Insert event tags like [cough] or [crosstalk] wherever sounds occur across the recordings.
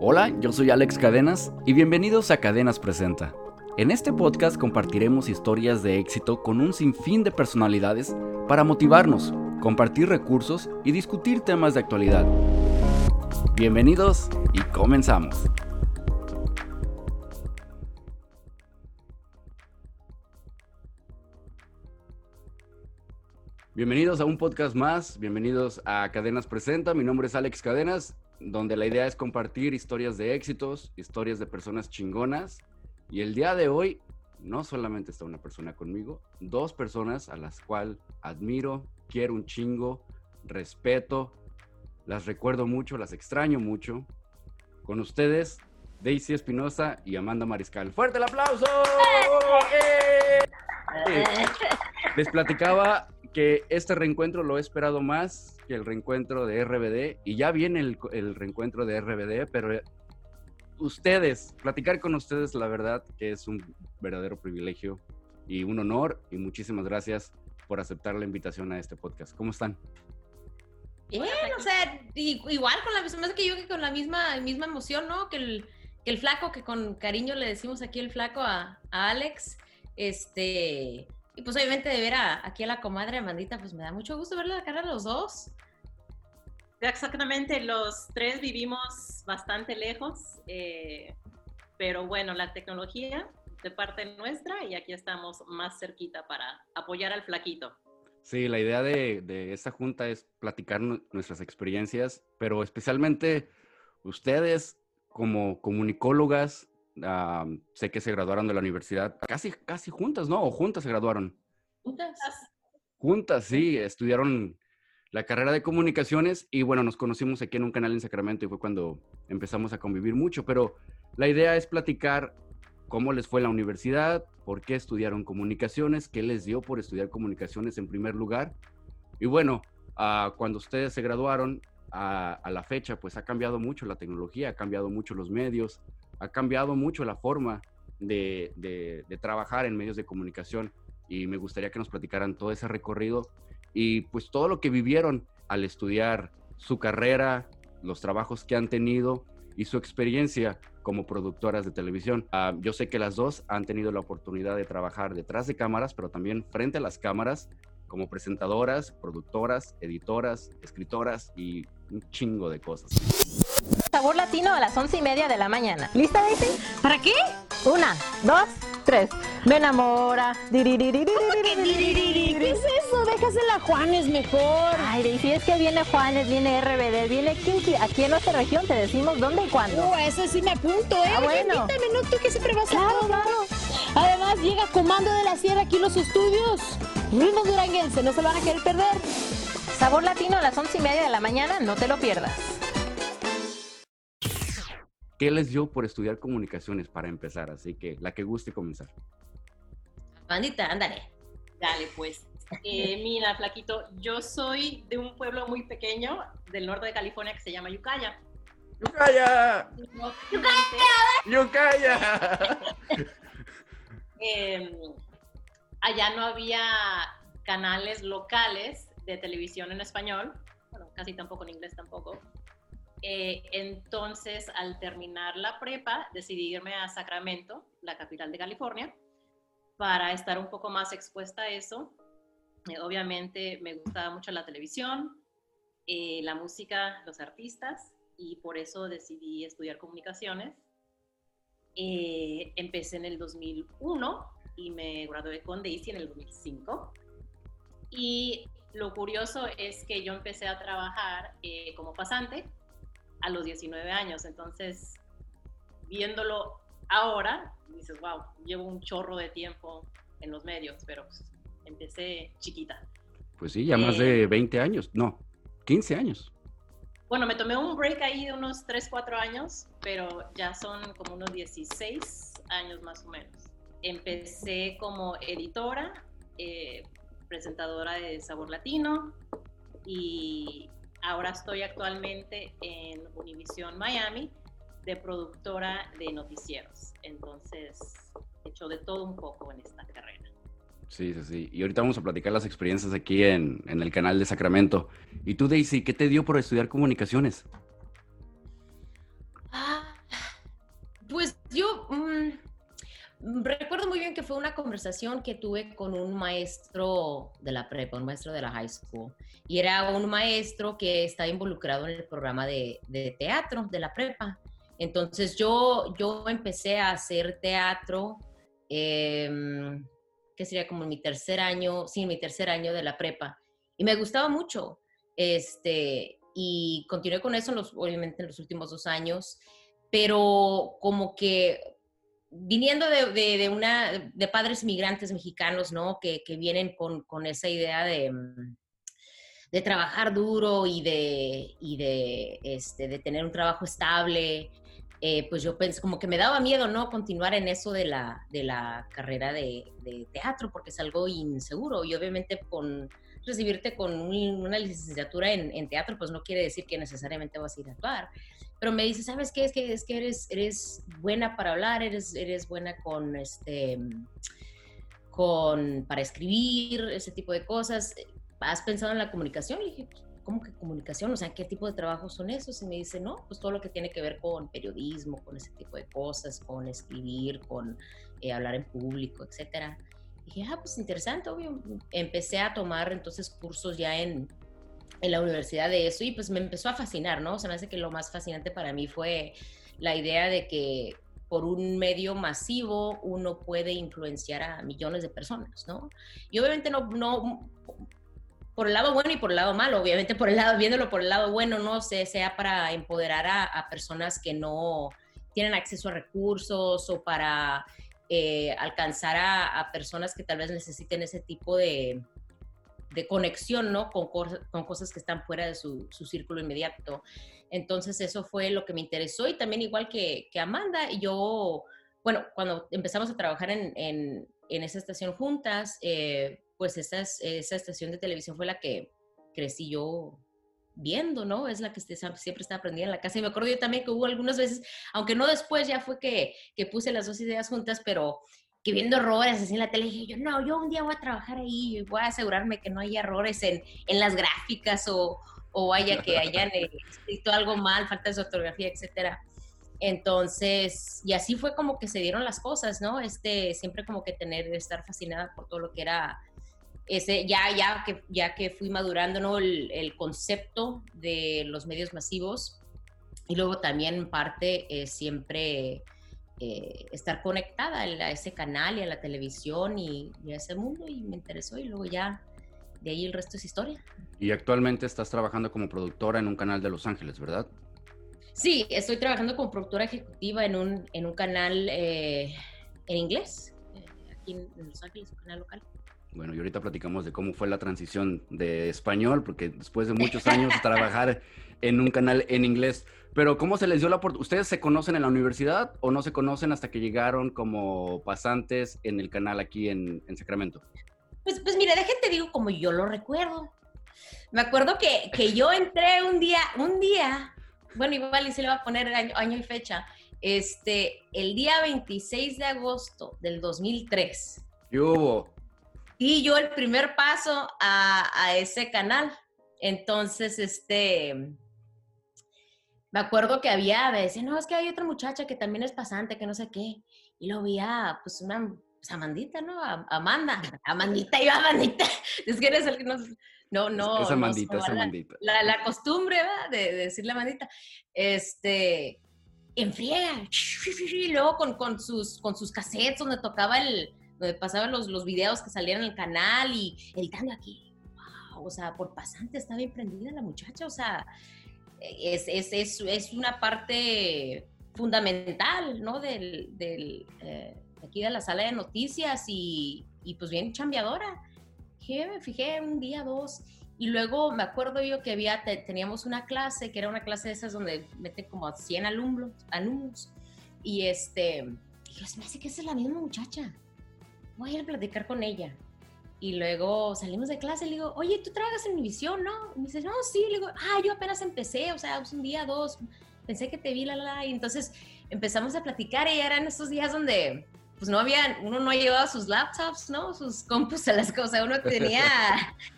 Hola, yo soy Alex Cadenas y bienvenidos a Cadenas Presenta. En este podcast compartiremos historias de éxito con un sinfín de personalidades para motivarnos, compartir recursos y discutir temas de actualidad. Bienvenidos y comenzamos. Bienvenidos a un podcast más, bienvenidos a Cadenas Presenta, mi nombre es Alex Cadenas, donde la idea es compartir historias de éxitos, historias de personas chingonas, y el día de hoy no solamente está una persona conmigo, dos personas a las cuales admiro, quiero un chingo, respeto, las recuerdo mucho, las extraño mucho. Con ustedes, Daisy Espinosa y Amanda Mariscal. ¡Fuerte el aplauso! ¡Eh! Les platicaba que este reencuentro lo he esperado más que el reencuentro de RBD y ya viene el, el, reencuentro de RBD, pero ustedes, platicar con ustedes, la verdad que es un verdadero privilegio y un honor y muchísimas gracias por aceptar la invitación a este podcast. ¿Cómo están? Bien, o sea, igual con la misma, que yo que con la misma, misma emoción, ¿no? Que el, que el flaco, que con cariño le decimos aquí el flaco a, a Alex, este, y pues obviamente de ver a, aquí a la comadre Amandita, pues me da mucho gusto verla la cara a los dos. Exactamente, los tres vivimos bastante lejos, eh, pero bueno, la tecnología de parte nuestra y aquí estamos más cerquita para apoyar al flaquito. Sí, la idea de, de esta junta es platicar nuestras experiencias, pero especialmente ustedes como comunicólogas, Uh, sé que se graduaron de la universidad casi, casi juntas, ¿no? O juntas se graduaron. Juntas. Juntas, sí, estudiaron la carrera de comunicaciones y bueno, nos conocimos aquí en un canal en Sacramento y fue cuando empezamos a convivir mucho, pero la idea es platicar cómo les fue la universidad, por qué estudiaron comunicaciones, qué les dio por estudiar comunicaciones en primer lugar. Y bueno, uh, cuando ustedes se graduaron, a, a la fecha, pues ha cambiado mucho la tecnología, ha cambiado mucho los medios, ha cambiado mucho la forma de, trabajar en medios de comunicación y me gustaría que nos platicaran todo ese recorrido y pues todo lo que vivieron al estudiar su carrera, los trabajos que han tenido y su experiencia como productoras de televisión. Uh, yo sé que las dos han tenido la oportunidad de trabajar detrás de cámaras, pero también frente a las cámaras como presentadoras, productoras, editoras, escritoras y un chingo de cosas. Sabor latino a las once y media de la mañana. ¿Lista, Daisy? ¿Para qué? Una, dos, tres. Me enamora. ¿Qué es eso? Déjasela a Juanes mejor. Ay, Daisy, es que viene Juanes, viene RBD, viene Kinky. Aquí en nuestra región te decimos dónde y cuándo. Uh, eso sí me apunto, ¿eh? Ah, bueno. Invítame, ¿no? Tú que siempre vas claro, a todo. Claro. Además, llega Comando de la Sierra aquí en los estudios. Ritmo duranguense, no se lo van a querer perder. Sabor latino a las once y media de la mañana, no te lo pierdas. ¿Qué les dio por estudiar comunicaciones para empezar? Así que la que guste comenzar. Bandita, ándale. Dale, pues. Eh, [laughs] mira, Flaquito, yo soy de un pueblo muy pequeño del norte de California que se llama Yucaya. ¡Yucaya! ¡Yucaya! ¡Yucaya! [laughs] eh, allá no había canales locales de televisión en español, bueno, casi tampoco en inglés tampoco. Eh, entonces, al terminar la prepa, decidí irme a Sacramento, la capital de California, para estar un poco más expuesta a eso. Eh, obviamente me gustaba mucho la televisión, eh, la música, los artistas, y por eso decidí estudiar comunicaciones. Eh, empecé en el 2001 y me gradué con Daisy en el 2005. Y lo curioso es que yo empecé a trabajar eh, como pasante a los 19 años. Entonces, viéndolo ahora, dices, wow, llevo un chorro de tiempo en los medios, pero pues, empecé chiquita. Pues sí, ya más de 20 años, no, 15 años. Bueno, me tomé un break ahí de unos 3, 4 años, pero ya son como unos 16 años más o menos. Empecé como editora, eh, presentadora de Sabor Latino y ahora estoy actualmente en Univision Miami de productora de noticieros. Entonces, he hecho de todo un poco en esta carrera. Sí, sí, sí. Y ahorita vamos a platicar las experiencias aquí en, en el canal de Sacramento. ¿Y tú, Daisy, qué te dio por estudiar comunicaciones? Ah, fue una conversación que tuve con un maestro de la prepa, un maestro de la high school. Y era un maestro que está involucrado en el programa de, de teatro de la prepa. Entonces yo, yo empecé a hacer teatro, eh, que sería como mi tercer año, sí, mi tercer año de la prepa. Y me gustaba mucho. Este, y continué con eso, los, obviamente, en los últimos dos años. Pero como que viniendo de, una, de padres migrantes mexicanos, ¿no? Que, vienen con, esa idea de, mm, de trabajar duro y de, y de, este, de tener un trabajo estable, eh, pues yo pensé, como que me daba miedo, ¿no? Continuar en eso de la, de la carrera de, teatro, porque es algo inseguro. Y obviamente con recibirte con una licenciatura en, teatro, pues no quiere decir que necesariamente vas a ir a actuar pero me dice, ¿sabes qué? Es que, es que eres, eres buena para hablar, eres, eres buena con, este, con, para escribir, ese tipo de cosas. ¿Has pensado en la comunicación? Y dije, ¿cómo que comunicación? O sea, ¿qué tipo de trabajos son esos? Y me dice, no, pues todo lo que tiene que ver con periodismo, con ese tipo de cosas, con escribir, con eh, hablar en público, etcétera. Dije, ah, pues interesante, obvio. Empecé a tomar entonces cursos ya en, en la universidad de eso y pues me empezó a fascinar, ¿no? O sea, me hace que lo más fascinante para mí fue la idea de que por un medio masivo uno puede influenciar a millones de personas, ¿no? Y obviamente no, no por el lado bueno y por el lado malo, obviamente por el lado, viéndolo por el lado bueno, no sé, sea para empoderar a, personas que no tienen acceso a recursos o para eh, alcanzar a, personas que tal vez necesiten ese tipo de, de conexión, ¿no? Con, con, cosas que están fuera de su, su, círculo inmediato. Entonces eso fue lo que me interesó y también igual que, que Amanda, yo, bueno, cuando empezamos a trabajar en, en, esa estación juntas, eh, pues esa, esa estación de televisión fue la que crecí yo viendo, ¿no? Es la que siempre está aprendida en la casa. Y me acuerdo yo también que hubo algunas veces, aunque no después, ya fue que, que puse las dos ideas juntas, pero que viendo errores así en la tele, dije yo, no, yo un día voy a trabajar ahí y voy a asegurarme que no haya errores en, en las gráficas o, o haya que hayan escrito algo mal, falta de ortografía, etcétera. Entonces, y así fue como que se dieron las cosas, ¿no? Este, siempre como que tener, estar fascinada por todo lo que era ese, ya, ya que, ya que fui madurando, ¿no? El, el concepto de los medios masivos y luego también parte eh, siempre eh, estar conectada a ese canal y a la televisión y, a ese mundo y me interesó y luego ya de ahí el resto es historia. Y actualmente estás trabajando como productora en un canal de Los Ángeles, ¿verdad? Sí, estoy trabajando como productora ejecutiva en un, en un canal eh, en inglés, aquí en, Los Ángeles, un canal local. Bueno, y ahorita platicamos de cómo fue la transición de español, porque después de muchos años trabajar en un canal en inglés, pero ¿cómo se les dio la oportunidad? ¿Ustedes se conocen en la universidad o no se conocen hasta que llegaron como pasantes en el canal aquí en, Sacramento? Pues, pues mira, déjate digo como yo lo recuerdo. Me acuerdo que, que yo entré un día, un día, bueno, igual y se le va a poner año, y fecha, este, el día 26 de agosto del 2003. ¿Qué hubo? Y yo el primer paso a, a ese canal. Entonces, este, me acuerdo que había, me decía, no, es que hay otra muchacha que también es pasante, que no sé qué. Y lo vi a, pues, una, pues, Amandita, ¿no? Amanda. Amandita, yo Amandita. [laughs] Es que eres el que nos... No, no. Es Amandita, es Amandita. La, la, costumbre, ¿verdad? De, decirle Amandita. Este, en friega. Y luego con, con, sus, con sus cassettes donde tocaba el, pasaban los, los videos que salían en el canal y editando aquí. Wow, o sea, por pasante está bien prendida la muchacha, o sea, es, es, es, es una parte fundamental, ¿no? Del, del eh, aquí de la sala de noticias y, y pues bien chambeadora. Que me fijé un día, dos, y luego me acuerdo yo que había, teníamos una clase, que era una clase de esas donde meten como 100 alumnos, alumnos y este, y me hace que es la misma muchacha. Voy a ir a platicar con ella. Y luego salimos de clase y le digo, oye, ¿tú trabajas en Univisión, no? Y me dice, no, sí. Le digo, ah, yo apenas empecé, o sea, un día, dos, pensé que te vi, la, la. Y entonces empezamos a platicar y eran esos días donde, pues no había, uno no llevaba sus laptops, ¿no? Sus compus [laughs] a las cosas, uno tenía,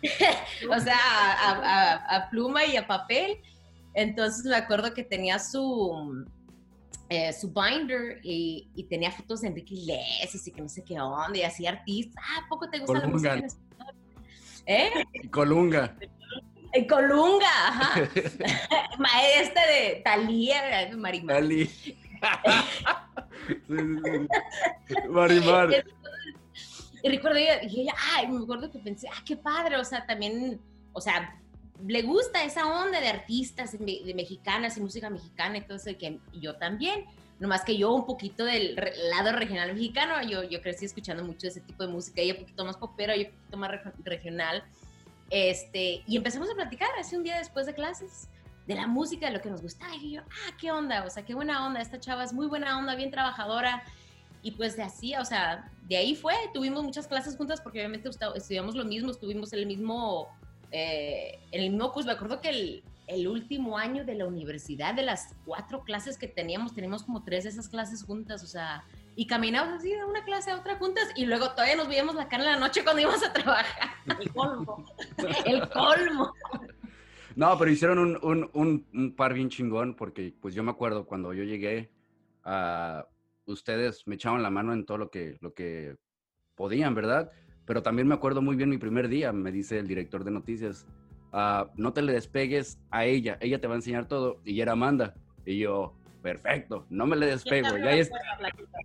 [laughs] o sea, a, a, pluma y a papel. Entonces me acuerdo que tenía su, eh, su binder y, y, tenía fotos de Enrique Iglesias y que no sé qué onda, y así artistas. Ah, ¿poco te gusta Colunga. la música español? ¿Eh? Colunga. Colunga, ajá. [laughs] Maestra de Talía, Marimar. Dali. [laughs] Sí, sí, sí. Marimar. Y recuerdo, y ella, ay, me acuerdo que pensé, ah, qué padre, o sea, también, o sea, le gusta esa onda de artistas, de, mexicanas y música mexicana, entonces que yo también, nomás que yo un poquito del lado regional mexicano, yo, yo crecí escuchando mucho ese tipo de música, ella un poquito más popero, yo un poquito más reg- regional, este, y empezamos a platicar hace un día después de clases de la música, de lo que nos gustaba, y yo, ah, qué onda, o sea, qué buena onda, esta chava es muy buena onda, bien trabajadora, y pues de así, o sea, de ahí fue, tuvimos muchas clases juntas porque obviamente estu- estudiamos lo mismo, estuvimos el mismo, eh, en el mismo curso, me acuerdo que el, el último año de la universidad, de las cuatro clases que teníamos, teníamos como tres de esas clases juntas, o sea, y caminábamos así de una clase a otra juntas y luego todavía nos veíamos la cara en la noche cuando íbamos a trabajar. [laughs] El colmo. El colmo. No, pero hicieron un, un, un, un par bien chingón porque pues yo me acuerdo cuando yo llegué a ustedes me echaban la mano en todo lo que, lo que podían, ¿verdad? Pero también me acuerdo muy bien mi primer día, me dice el director de noticias, "Ah, no te le despegues a ella, ella te va a enseñar todo. Y era Amanda. Y yo, perfecto, no me le despego. ¿Quién te Ya abrió la es, puerta, Flaquita?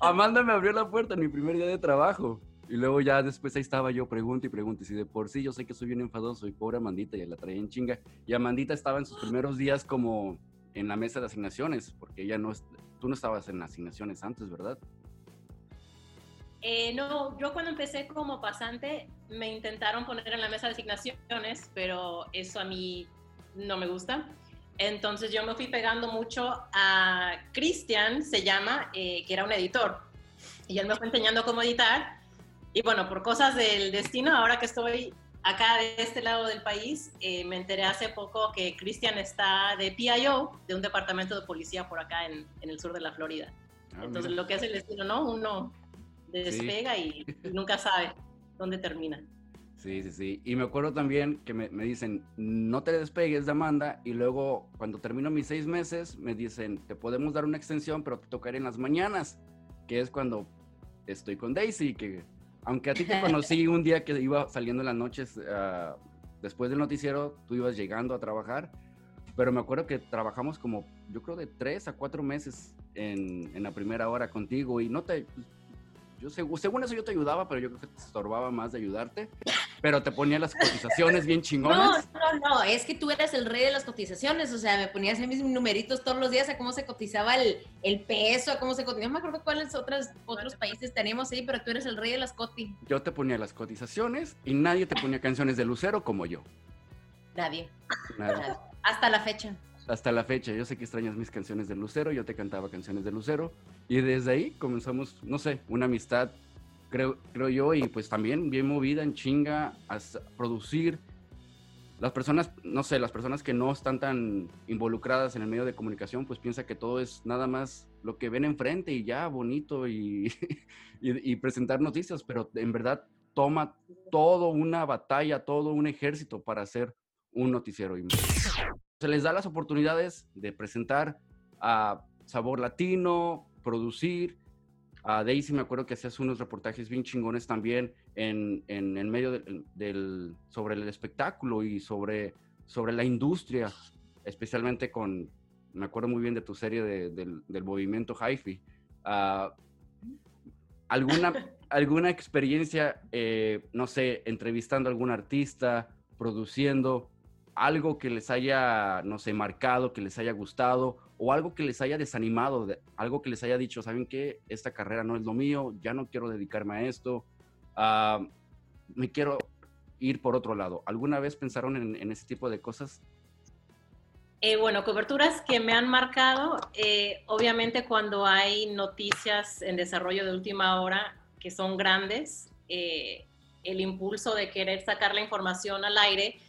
Amanda me abrió la puerta en mi primer día de trabajo. Y luego ya después ahí estaba yo, pregunta y pregunta. Y si de por sí yo sé que soy bien enfadoso y pobre Amandita ya la traía en chinga. Y Amandita estaba en sus primeros días como en la mesa de asignaciones, porque ella no, tú no estabas en asignaciones antes, ¿verdad? Eh, no, yo cuando empecé como pasante me intentaron poner en la mesa de asignaciones, pero eso a mí no me gusta. Entonces yo me fui pegando mucho a Cristian, se llama, eh, que era un editor. Y él me fue enseñando cómo editar. Y bueno, por cosas del destino, ahora que estoy acá de este lado del país, eh, me enteré hace poco que Cristian está de PIO, de un departamento de policía por acá en, en el sur de la Florida. Ah, Entonces, mira. lo que es el destino, ¿no? Uno despega y, y nunca sabe dónde termina. Sí, sí, sí. Y me acuerdo también que me, me dicen, no te despegues de Amanda. Y luego, cuando termino mis seis meses, me dicen, te podemos dar una extensión, pero te tocará en las mañanas, que es cuando estoy con Daisy, que aunque a ti te [laughs] conocí un día que iba saliendo en las noches ah, después del noticiero, tú ibas llegando a trabajar, pero me acuerdo que trabajamos como, yo creo, de tres a cuatro meses en, en la primera hora contigo y no te... Yo según, según eso yo te ayudaba, pero yo creo que te estorbaba más de ayudarte. Pero te ponía las cotizaciones bien No, chingonas. no, no, es que tú eras el rey de las cotizaciones, o sea, me ponías mis numeritos todos los días a cómo se cotizaba el, el peso, a cómo se cotizaba, no me acuerdo cuáles otras, otros países teníamos ahí, pero tú eres el rey de las coti. Yo te ponía las cotizaciones y nadie te ponía canciones de Lucero como yo. Nadie. Hasta la fecha. Hasta la fecha, yo sé que extrañas mis canciones de Lucero, yo te cantaba canciones de Lucero. Y desde ahí comenzamos, no sé, una amistad, creo, creo yo, y pues también bien movida en chinga a s- producir. Las personas, no sé, las personas que no están tan involucradas en el medio de comunicación, pues piensa que todo es nada más lo que ven enfrente y ya, bonito y, [laughs] y, y presentar noticias, pero en verdad toma todo una batalla, todo un ejército para hacer un noticiero. Se les da las oportunidades de presentar a Sabor Latino, producir. A Daisy me acuerdo que hacías unos reportajes bien chingones también en, en, en medio del, del- sobre el espectáculo y sobre, sobre la industria, especialmente con, me acuerdo muy bien de tu serie de- del, del movimiento hi-fi. Ah, ¿alguna, [laughs] ¿Alguna experiencia, eh, no sé, entrevistando a algún artista, produciendo, algo que les haya, no sé, marcado, que les haya gustado, o algo que les haya desanimado, de- algo que les haya dicho, ¿saben qué? Esta carrera no es lo mío, ya no quiero dedicarme a esto, ah, me quiero ir por otro lado. ¿Alguna vez pensaron en, en ese tipo de cosas? Eh, bueno, coberturas que me han marcado, eh, obviamente cuando hay noticias en desarrollo de última hora que son grandes, eh, el impulso de querer sacar la información al aire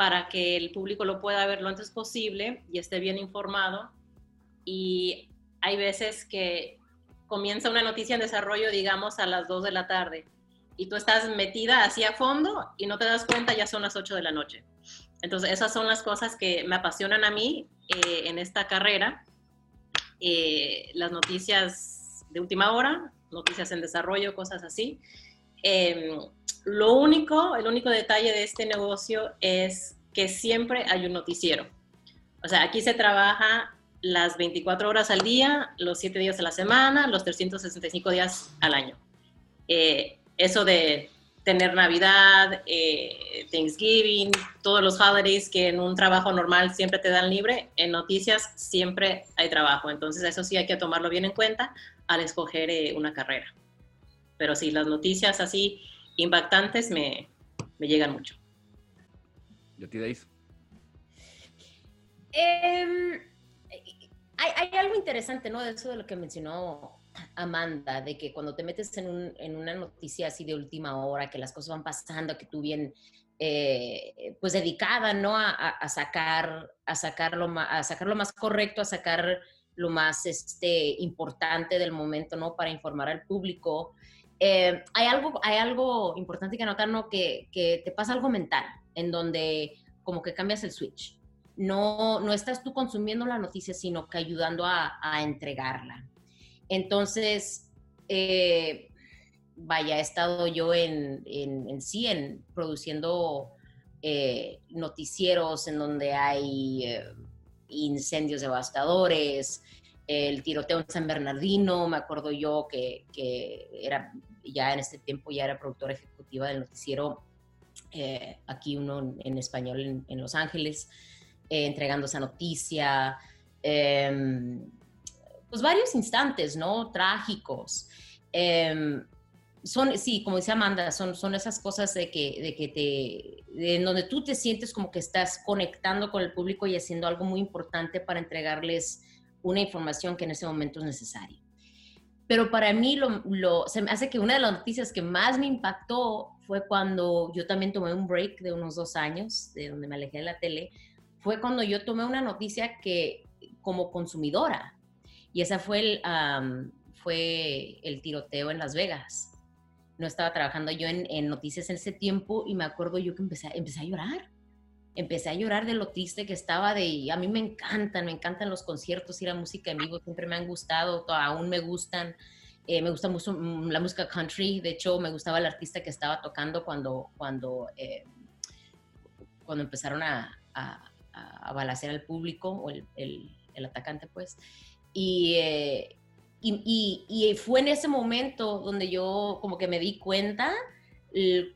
para que el público lo pueda ver lo antes posible y esté bien informado. Y hay veces que comienza una noticia en desarrollo, digamos, a las 2 de la tarde y tú estás metida hacia fondo y no te das cuenta, ya son las 8 de la noche. Entonces, esas son las cosas que me apasionan a mí eh, en esta carrera. eh, las noticias de última hora, noticias en desarrollo, cosas así. Em, lo único, el único detalle de este negocio es que siempre hay un noticiero. O sea, aquí se trabaja las 24 horas al día, los 7 días a la semana, los 365 días al año. Eh, eso de tener Navidad, eh, Thanksgiving, todos los holidays que en un trabajo normal siempre te dan libre, en noticias siempre hay trabajo. Entonces eso sí hay que tomarlo bien en cuenta al escoger eh, una carrera. Pero sí, las noticias así impactantes me, me llegan mucho. ¿Y a ti, Deis? Em, hay, hay, algo interesante, ¿no? De eso de lo que mencionó Amanda, de que cuando te metes en, un, en, una noticia así de última hora, que las cosas van pasando, que tú bien, eh, pues dedicada, ¿no? A, a, sacar, a, sacar lo más, a sacar lo más correcto, a sacar lo más este, importante del momento, ¿no? Para informar al público. Eh, hay, algo, hay algo importante que anotar, ¿no? Que, te pasa algo mental, en donde como que cambias el switch. No, no estás tú consumiendo la noticia, sino que ayudando a, entregarla. Entonces, eh, vaya, he estado yo en, en, sí, en produciendo eh, noticieros en donde hay incendios devastadores, el tiroteo en San Bernardino, me acuerdo yo que, que era, ya en este tiempo ya era productora ejecutiva del noticiero, eh, aquí uno en español en, Los Ángeles, eh, entregando esa noticia. Eh, pues varios instantes, ¿no? Trágicos. Eh, son, sí, como dice Amanda, son, son esas cosas de que, de que te, en donde tú te sientes como que estás conectando con el público y haciendo algo muy importante para entregarles una información que en ese momento es necesaria. Pero para mí lo, lo, se me hace que una de las noticias que más me impactó fue cuando yo también tomé un break de unos dos años, de donde me alejé de la tele, fue cuando yo tomé una noticia que como consumidora, y esa fue el, um, fue el tiroteo en Las Vegas. No estaba trabajando yo en, en, noticias en ese tiempo y me acuerdo yo que empecé, empecé a llorar. Empecé a llorar de lo triste que estaba de... A mí me encantan, me encantan los conciertos y la música en vivo, siempre me han gustado, aún me gustan. Eh, me gusta mucho la música country, de hecho me gustaba el artista que estaba tocando cuando, cuando, eh, cuando empezaron a, a, a balacear al público, o el, el, el atacante pues. Y, eh, y, y, y, fue en ese momento donde yo como que me di cuenta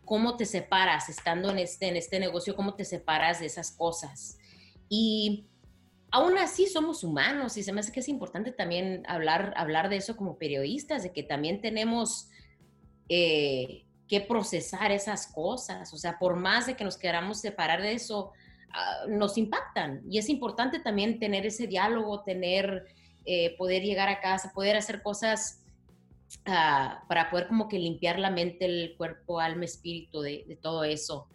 cómo te separas estando en este, en este negocio, cómo te separas de esas cosas. Y aún así somos humanos y se me hace que es importante también hablar, hablar de eso como periodistas, de que también tenemos eh, que procesar esas cosas. O sea, por más de que nos queramos separar de eso, uh, nos impactan. Y es importante también tener ese diálogo, tener eh, poder llegar a casa, poder hacer cosas uh, para poder como que limpiar la mente, el cuerpo, alma, espíritu de, de todo eso.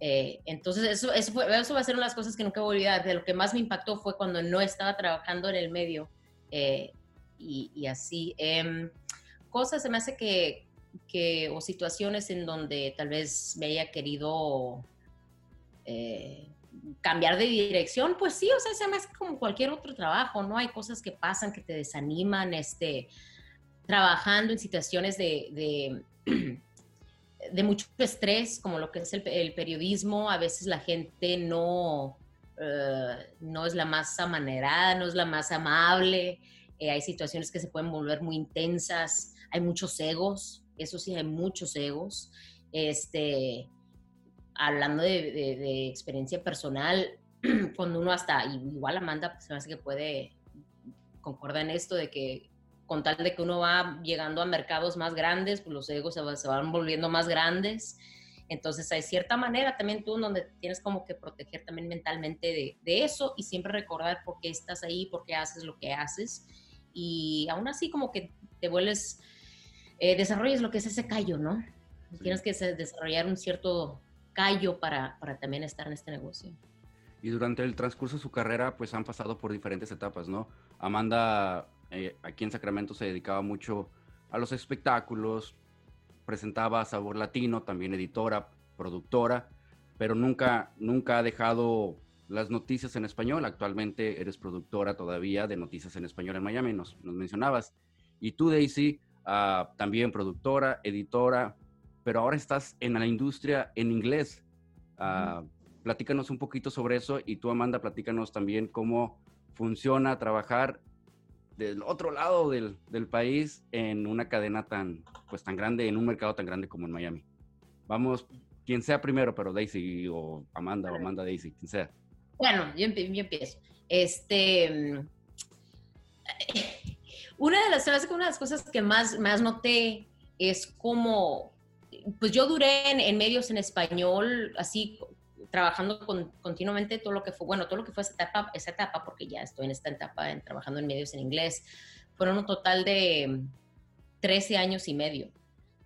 Eh, entonces, eso, eso, fue, eso, va a ser una de las cosas que nunca voy a olvidar. De lo que más me impactó fue cuando no estaba trabajando en el medio eh, y, y, así. Eh, cosas se me hace que, que, o situaciones en donde tal vez me haya querido eh, cambiar de dirección, pues sí, o sea, se me hace como cualquier otro trabajo, ¿no? Hay cosas que pasan que te desaniman, este, trabajando en situaciones de, [clears throat] de, mucho estrés, como lo que es el, periodismo, a veces la gente no, uh, no es la más amanerada, no es la más amable, eh, hay situaciones que se pueden volver muy intensas, hay muchos egos, eso sí, hay muchos egos, este hablando de, experiencia personal, [clears throat] cuando uno hasta, igual Amanda, pues se me hace que puede concordar en esto de que con tal de que uno va llegando a mercados más grandes, pues los egos se, se van volviendo más grandes. Entonces, hay cierta manera también tú donde tienes como que proteger también mentalmente de, de, eso y siempre recordar por qué estás ahí, por qué haces lo que haces. Y aún así como que te vuelves, eh, desarrolles lo que es ese callo, ¿no? Sí. Tienes que desarrollar un cierto callo para, para también estar en este negocio. Y durante el transcurso de su carrera, pues han pasado por diferentes etapas, ¿no? Amanda, eh, aquí en Sacramento, se dedicaba mucho a los espectáculos, presentaba Sabor Latino, también editora, productora, pero nunca, nunca ha dejado las noticias en español. Actualmente eres productora todavía de noticias en español en Miami, nos, nos mencionabas. Y tú, Daisy, ah, también productora, editora, pero ahora estás en la industria en inglés. Uh, platícanos un poquito sobre eso y tú, Amanda, platícanos también cómo funciona trabajar del otro lado del, del, país en una cadena tan, pues, tan grande, en un mercado tan grande como en Miami. Vamos, quien sea primero, pero Daisy o Amanda o Amanda Daisy, quien sea. Bueno, yo, empiezo. Este, [laughs] una de las, una de las cosas que más, más noté es como, pues yo duré en, medios en español, así trabajando continuamente todo lo que fue, bueno, todo lo que fue esa etapa, esa etapa, porque ya estoy en esta etapa en, trabajando en medios en inglés, fueron un total de 13 años y medio.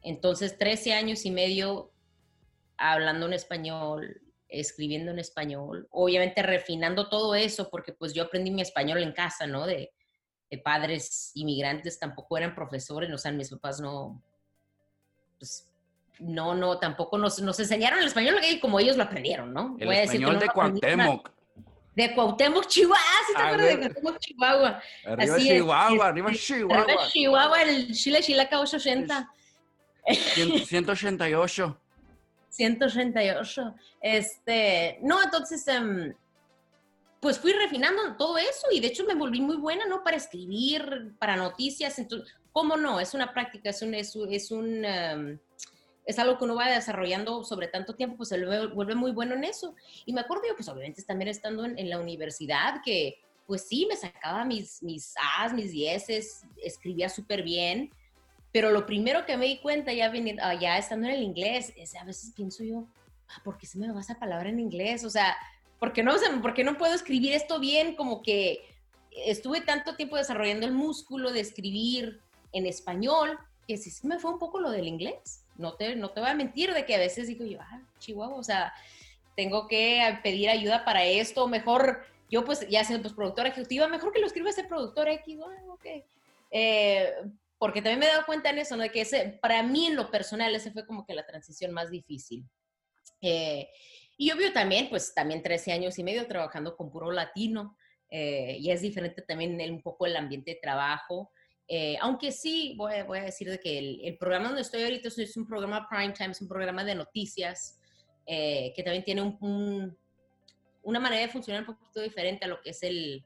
Entonces, 13 años y medio hablando en español, escribiendo en español, obviamente refinando todo eso, porque pues yo aprendí mi español en casa, ¿no? De, padres inmigrantes, tampoco eran profesores, o sea, mis papás no, pues, no, no, tampoco nos, nos enseñaron el español como ellos lo aprendieron, ¿no? El español de Cuauhtémoc. De Cuauhtémoc, Chihuahua, ¿sí te acuerdas de Cuauhtémoc, Chihuahua? Arriba Chihuahua, arriba Chihuahua. Arriba Chihuahua, el Chile Chilaca 880. 188. 138. Este, no, entonces, em, pues fui refinando todo eso y de hecho me volví muy buena, ¿no? Para escribir, para noticias. Entonces, ¿cómo no? Es una práctica, es un, es, es un, em, es algo que uno va desarrollando sobre tanto tiempo, pues se vuelve muy bueno en eso. Y me acuerdo yo, pues obviamente también estando en, la universidad, que pues sí, me sacaba mis, mis A's, mis dieces, escribía súper bien, pero lo primero que me di cuenta ya, viniendo, ah, ya estando en el inglés es a veces pienso yo, ah, ¿por qué se me va esa palabra en inglés? O sea, ¿por qué, no, ¿por qué no puedo escribir esto bien? Como que estuve tanto tiempo desarrollando el músculo de escribir en español que sí se me fue un poco lo del inglés. No te, no te voy a mentir de que a veces digo yo, ah, chihuahua, o sea, tengo que pedir ayuda para esto, mejor yo pues ya soy pues, productora ejecutiva, mejor que lo escriba ese productor X, ah, ok. Eh, porque también me he dado cuenta en eso, ¿no? De que ese, para mí en lo personal, ese fue como que la transición más difícil. Eh, y obvio también, pues también 13 años y medio trabajando con puro latino, eh, y es diferente también un poco el ambiente de trabajo. Eh, aunque sí, voy, voy, a decir de que el, programa donde estoy ahorita es, un programa prime time, es un programa de noticias, que también tiene un, una manera de funcionar un poquito diferente a lo que es el,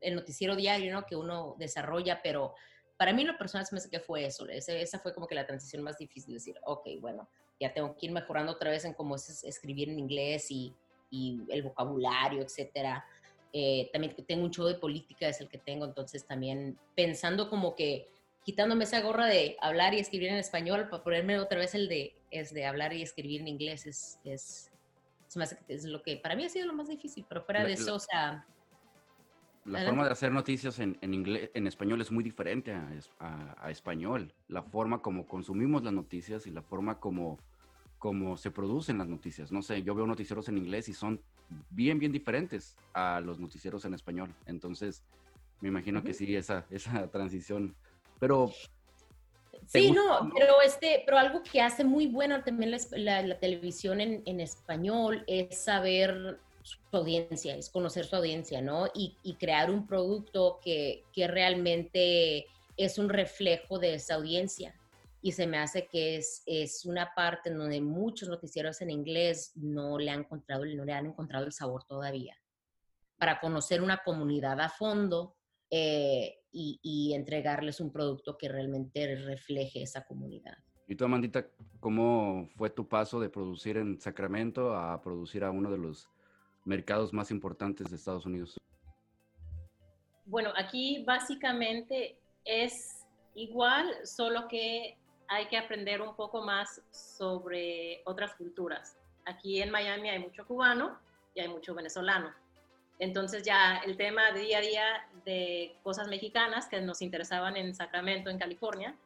el noticiero diario, ¿no? Que uno desarrolla, pero para mí lo personal me hace que fue eso, esa fue como que la transición más difícil, decir, ok, bueno, ya tengo que ir mejorando otra vez en cómo es escribir en inglés y, y el vocabulario, etcétera. Eh, también tengo un show de política, es el que tengo, entonces también pensando como que quitándome esa gorra de hablar y escribir en español para ponerme otra vez el de, es de hablar y escribir en inglés, es, es, es lo que para mí ha sido lo más difícil, pero fuera de eso, o sea, la forma de hacer noticias en, en, inglés, en español es muy diferente a, a, español. La forma como consumimos las noticias y la forma como, como se producen las noticias. No sé, yo veo noticieros en inglés y son bien, bien diferentes a los noticieros en español. Entonces, me imagino que sí, esa, [laughs] esa transición. Pero... Sí, no, pero, este, pero algo que hace muy bueno también la, la, televisión en, en español es saber su audiencia, es conocer su audiencia, ¿no? Y, crear un producto que, realmente es un reflejo de esa audiencia. Y se me hace que es, es una parte en donde muchos noticieros en inglés no le han encontrado, no le han encontrado el sabor todavía. Para conocer una comunidad a fondo eh, y, y entregarles un producto que realmente refleje esa comunidad. Y tú, Amandita, ¿cómo fue tu paso de producir en Sacramento a producir a uno de los mercados más importantes de Estados Unidos? Bueno, aquí básicamente es igual, solo que hay que aprender un poco más sobre otras culturas. Aquí en Miami hay mucho cubano y hay mucho venezolano. Entonces ya el tema de día a día de cosas mexicanas que nos interesaban en Sacramento, en California,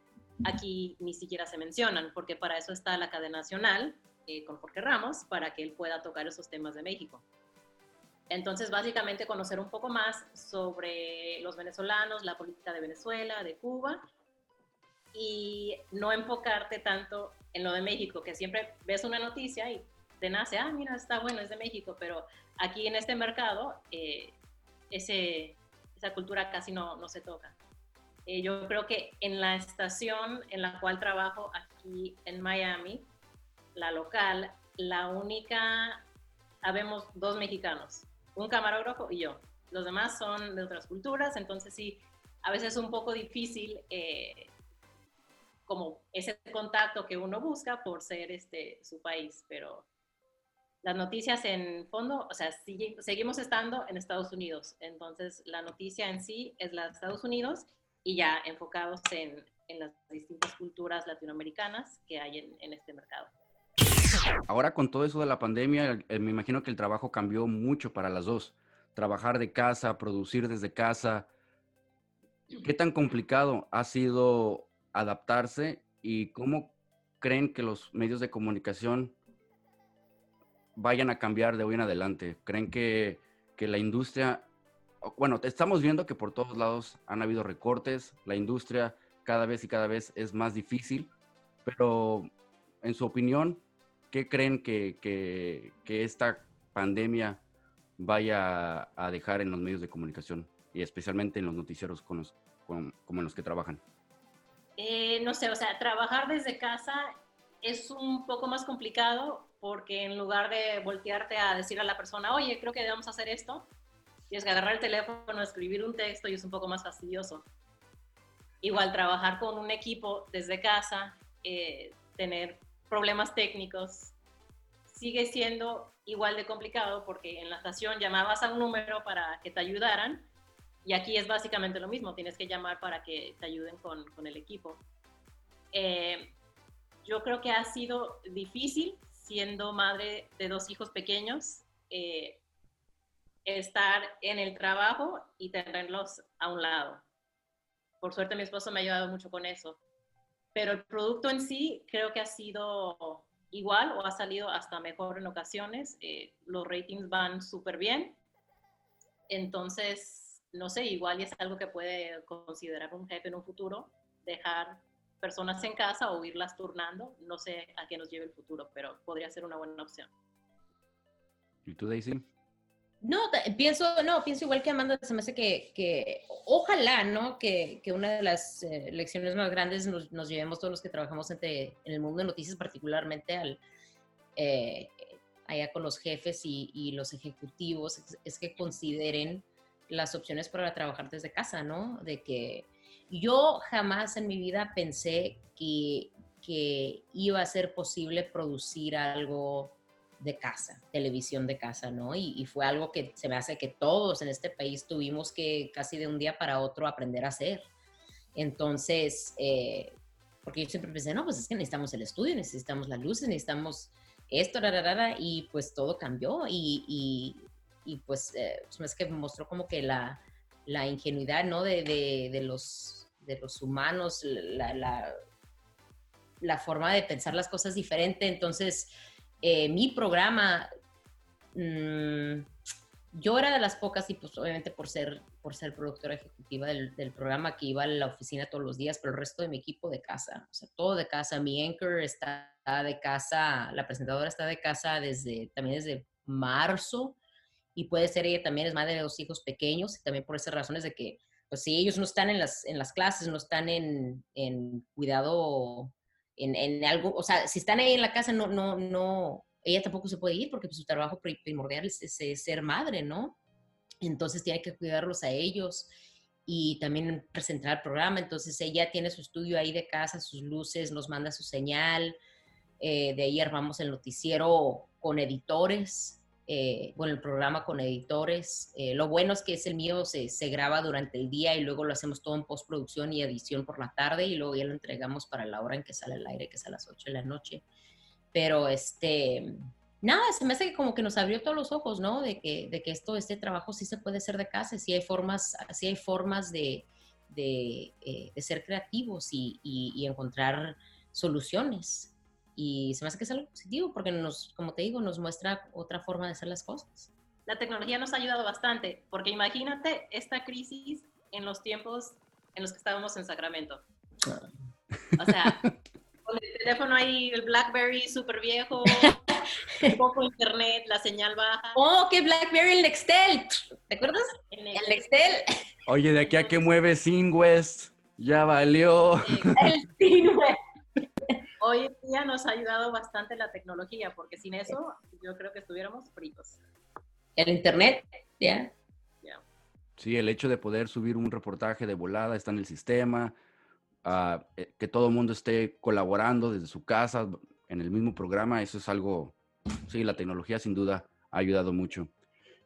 aquí ni siquiera se mencionan, porque para eso está la cadena nacional eh, con Jorge Ramos, para que él pueda tocar esos temas de México. Entonces, básicamente conocer un poco más sobre los venezolanos, la política de Venezuela, de Cuba, y no enfocarte tanto en lo de México, que siempre ves una noticia y te nace, ah, mira, está bueno, es de México, pero aquí en este mercado eh, ese, esa cultura casi no, no se toca. Eh, yo creo que en la estación en la cual trabajo aquí en Miami, la local, la única, habemos dos mexicanos, un camarógrafo y yo. Los demás son de otras culturas, entonces sí, a veces es un poco difícil eh, como ese contacto que uno busca por ser este, su país, pero las noticias en fondo, o sea, seguimos estando en Estados Unidos, entonces la noticia en sí es la de Estados Unidos y ya enfocados en, en las distintas culturas latinoamericanas que hay en, este mercado. Ahora con todo eso de la pandemia, eh, me imagino que el trabajo cambió mucho para las dos. Trabajar de casa, producir desde casa. ¿Qué tan complicado ha sido adaptarse y cómo creen que los medios de comunicación vayan a cambiar de hoy en adelante? ¿Creen que, que la industria bueno, estamos viendo que por todos lados han habido recortes, la industria cada vez y cada vez es más difícil, pero en su opinión, ¿qué creen que, que, esta pandemia vaya a dejar en los medios de comunicación y especialmente en los noticieros como en los que trabajan? Eh, no sé, o sea, trabajar desde casa es un poco más complicado porque en lugar de voltearte a decir a la persona, oye, creo que debemos hacer esto, tienes que agarrar el teléfono, escribir un texto y es un poco más fastidioso. Igual trabajar con un equipo desde casa, eh, tener problemas técnicos, sigue siendo igual de complicado porque en la estación llamabas a un número para que te ayudaran y aquí es básicamente lo mismo, tienes que llamar para que te ayuden con, con el equipo. Eh, yo creo que ha sido difícil siendo madre de dos hijos pequeños. Eh, estar en el trabajo y tenerlos a un lado. Por suerte mi esposo me ha ayudado mucho con eso. Pero el producto en sí creo que ha sido igual o ha salido hasta mejor en ocasiones. Eh, los ratings van súper bien. Entonces, no sé, igual y es algo que puede considerar un jefe en un futuro, dejar personas en casa o irlas turnando. No sé a qué nos lleve el futuro, pero podría ser una buena opción. ¿Y tú, Daisy? No, pienso, no, pienso igual que Amanda, se me hace que, que ojalá, ¿no? Que, que, una de las eh, lecciones más grandes nos, nos, llevemos todos los que trabajamos entre, en el mundo de noticias, particularmente al, eh, allá con los jefes y, y los ejecutivos, es, es, que consideren las opciones para trabajar desde casa, ¿no? De que yo jamás en mi vida pensé que, que iba a ser posible producir algo de casa, televisión de casa, ¿no? Y, fue algo que se me hace que todos en este país tuvimos que casi de un día para otro aprender a hacer. Entonces, eh, porque yo siempre pensé, no, pues es que necesitamos el estudio, necesitamos las luces, necesitamos esto, y pues todo cambió y, y, pues, eh, pues es que mostró como que la, la ingenuidad, ¿no? De, de, de, los, de los humanos, la, la, forma de pensar las cosas diferente. Entonces, eh, mi programa, mmm, yo era de las pocas y pues obviamente por ser, por ser productora ejecutiva del, del, programa que iba a la oficina todos los días, pero el resto de mi equipo de casa, o sea, todo de casa. Mi anchor está de casa, la presentadora está de casa desde, también desde marzo y puede ser ella también es madre de dos hijos pequeños y también por esas razones de que, pues si ellos no están en las, en las clases, no están en, en cuidado en, algo, o sea, si están ahí en la casa, no, no, no, ella tampoco se puede ir porque pues, su trabajo primordial es, ser madre, ¿no? Entonces tiene que cuidarlos a ellos y también presentar el programa. Entonces ella tiene su estudio ahí de casa, sus luces, nos manda su señal. Eh, de ahí armamos el noticiero con editores eh, bueno, el programa con editores. Eh, lo bueno es que es el mío, se, se, graba durante el día y luego lo hacemos todo en postproducción y edición por la tarde y luego ya lo entregamos para la hora en que sale al aire, que es a las 8 de la noche. Pero este, nada, se me hace que como que nos abrió todos los ojos, ¿no? De que, de que esto, este trabajo sí se puede hacer de casa, sí hay formas, sí hay formas de, de, eh, de ser creativos y, y, y encontrar soluciones y se me hace que es algo positivo porque nos, como te digo, nos muestra otra forma de hacer las cosas. La tecnología nos ha ayudado bastante, porque imagínate esta crisis en los tiempos en los que estábamos en Sacramento. O sea, [laughs] con el teléfono ahí, el BlackBerry súper viejo, [laughs] poco internet, la señal baja. Oh, que BlackBerry el Nextel. ¿Te acuerdas? El Nextel. Oye, de aquí a que mueve West, ya valió. El Sinway. Hoy en día nos ha ayudado bastante la tecnología, porque sin eso yo creo que estuviéramos fritos. El Internet, ya. Sí, el hecho de poder subir un reportaje de volada está en el sistema, eh, que todo el mundo esté colaborando desde su casa en el mismo programa, eso es algo, sí, la tecnología sin duda ha ayudado mucho.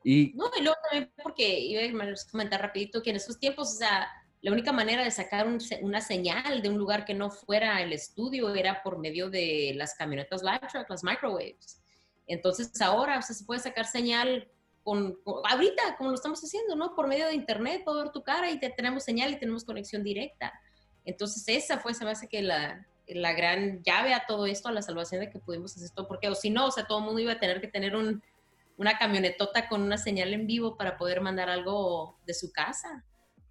Y No, y luego también porque iba a comentar rapidito que en esos tiempos, o sea, la única manera de sacar una señal de un lugar que no fuera el estudio era por medio de las camionetas live truck, las microwaves. Entonces ahora o sea, se puede sacar señal con, con- ahorita, como lo estamos haciendo, ¿no? Por medio de internet, puedo ver tu cara y te, tenemos señal y tenemos conexión directa. Entonces esa fue, se me hace que la, la gran llave a todo esto, a la salvación de que pudimos hacer esto, porque o si no, o sea, todo el mundo iba a tener que tener un, una camionetota con una señal en vivo para poder mandar algo de su casa.